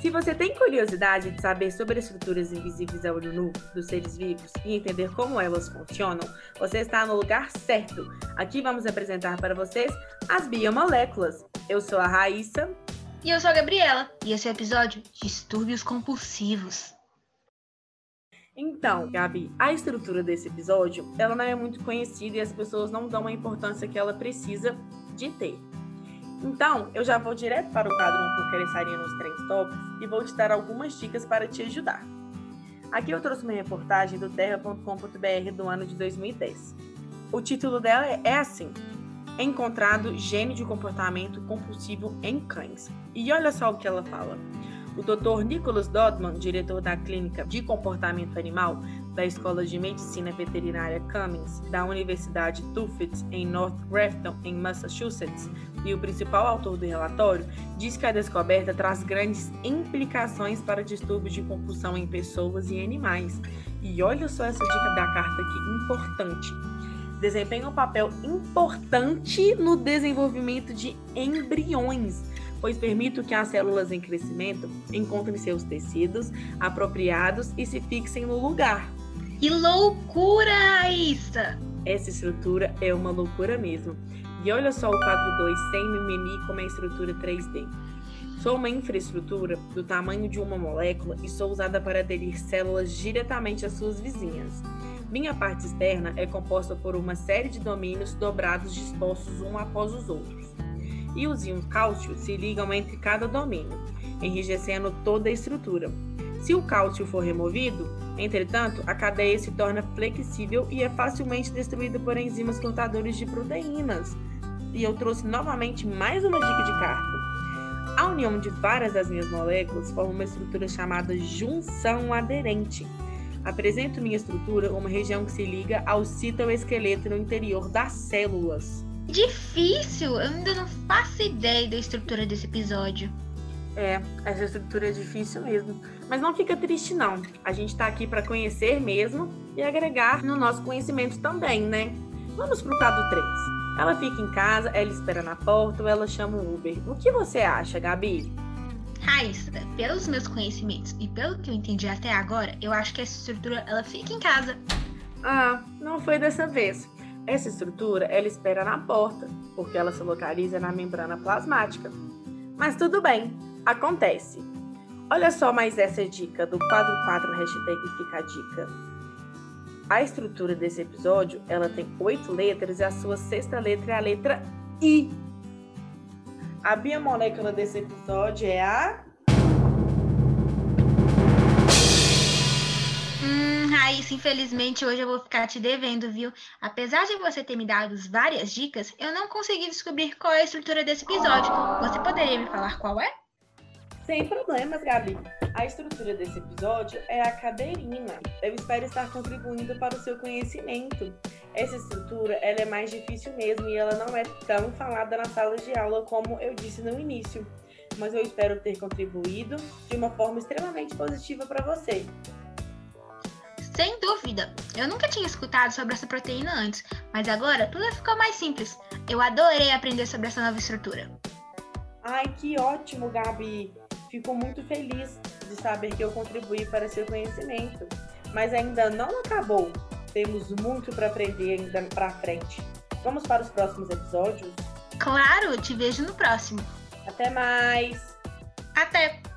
Se você tem curiosidade de saber sobre estruturas invisíveis a olho nu dos seres vivos e entender como elas funcionam, você está no lugar certo. Aqui vamos apresentar para vocês as biomoléculas. Eu sou a Raíssa. E eu sou a Gabriela. E esse é o episódio Distúrbios Compulsivos. Então, Gabi, a estrutura desse episódio, ela não é muito conhecida e as pessoas não dão a importância que ela precisa de ter. Então, eu já vou direto para o quadro 1 porque ele estaria nos três tópicos e vou te dar algumas dicas para te ajudar. Aqui eu trouxe uma reportagem do terra.com.br do ano de 2010. O título dela é assim: Encontrado gênio de comportamento compulsivo em cães. E olha só o que ela fala. O Dr. Nicholas Dodman, diretor da Clínica de Comportamento Animal da Escola de Medicina Veterinária Cummings da Universidade Tufts em North Grafton, em Massachusetts, e o principal autor do relatório, diz que a descoberta traz grandes implicações para distúrbios de compulsão em pessoas e animais. E olha só essa dica da carta aqui, importante. Desempenha um papel importante no desenvolvimento de embriões pois permite que as células em crescimento encontrem seus tecidos apropriados e se fixem no lugar. Que loucura, Issa! Essa estrutura é uma loucura mesmo. E olha só o quadro 2 sem mimimi como é a estrutura 3D. Sou uma infraestrutura do tamanho de uma molécula e sou usada para aderir células diretamente às suas vizinhas. Minha parte externa é composta por uma série de domínios dobrados dispostos um após os outros e os íons cálcio se ligam entre cada domínio, enrijecendo toda a estrutura. Se o cálcio for removido, entretanto, a cadeia se torna flexível e é facilmente destruída por enzimas cortadores de proteínas. E eu trouxe novamente mais uma dica de carta. A união de várias das minhas moléculas forma uma estrutura chamada junção aderente. Apresento minha estrutura uma região que se liga ao citoesqueleto no interior das células. Difícil! Eu ainda não faço ideia da estrutura desse episódio. É, essa estrutura é difícil mesmo. Mas não fica triste, não. A gente tá aqui para conhecer mesmo e agregar no nosso conhecimento também, né? Vamos pro quadro 3. Ela fica em casa, ela espera na porta ou ela chama o Uber. O que você acha, Gabi? Raíssa, pelos meus conhecimentos e pelo que eu entendi até agora, eu acho que essa estrutura ela fica em casa. Ah, não foi dessa vez. Essa estrutura ela espera na porta, porque ela se localiza na membrana plasmática. Mas tudo bem, acontece. Olha só mais essa dica do quadro 4 hashtag fica a dica. A estrutura desse episódio ela tem oito letras e a sua sexta letra é a letra I. A biomolécula desse episódio é a Raíssa, infelizmente hoje eu vou ficar te devendo, viu? Apesar de você ter me dado várias dicas, eu não consegui descobrir qual é a estrutura desse episódio. Você poderia me falar qual é? Sem problemas, Gabi. A estrutura desse episódio é a cadeirina. Eu espero estar contribuindo para o seu conhecimento. Essa estrutura ela é mais difícil mesmo e ela não é tão falada na sala de aula como eu disse no início. Mas eu espero ter contribuído de uma forma extremamente positiva para você. Sem dúvida! Eu nunca tinha escutado sobre essa proteína antes, mas agora tudo ficou mais simples. Eu adorei aprender sobre essa nova estrutura. Ai, que ótimo, Gabi! Fico muito feliz de saber que eu contribuí para seu conhecimento. Mas ainda não acabou. Temos muito para aprender ainda para frente. Vamos para os próximos episódios? Claro, te vejo no próximo. Até mais! Até!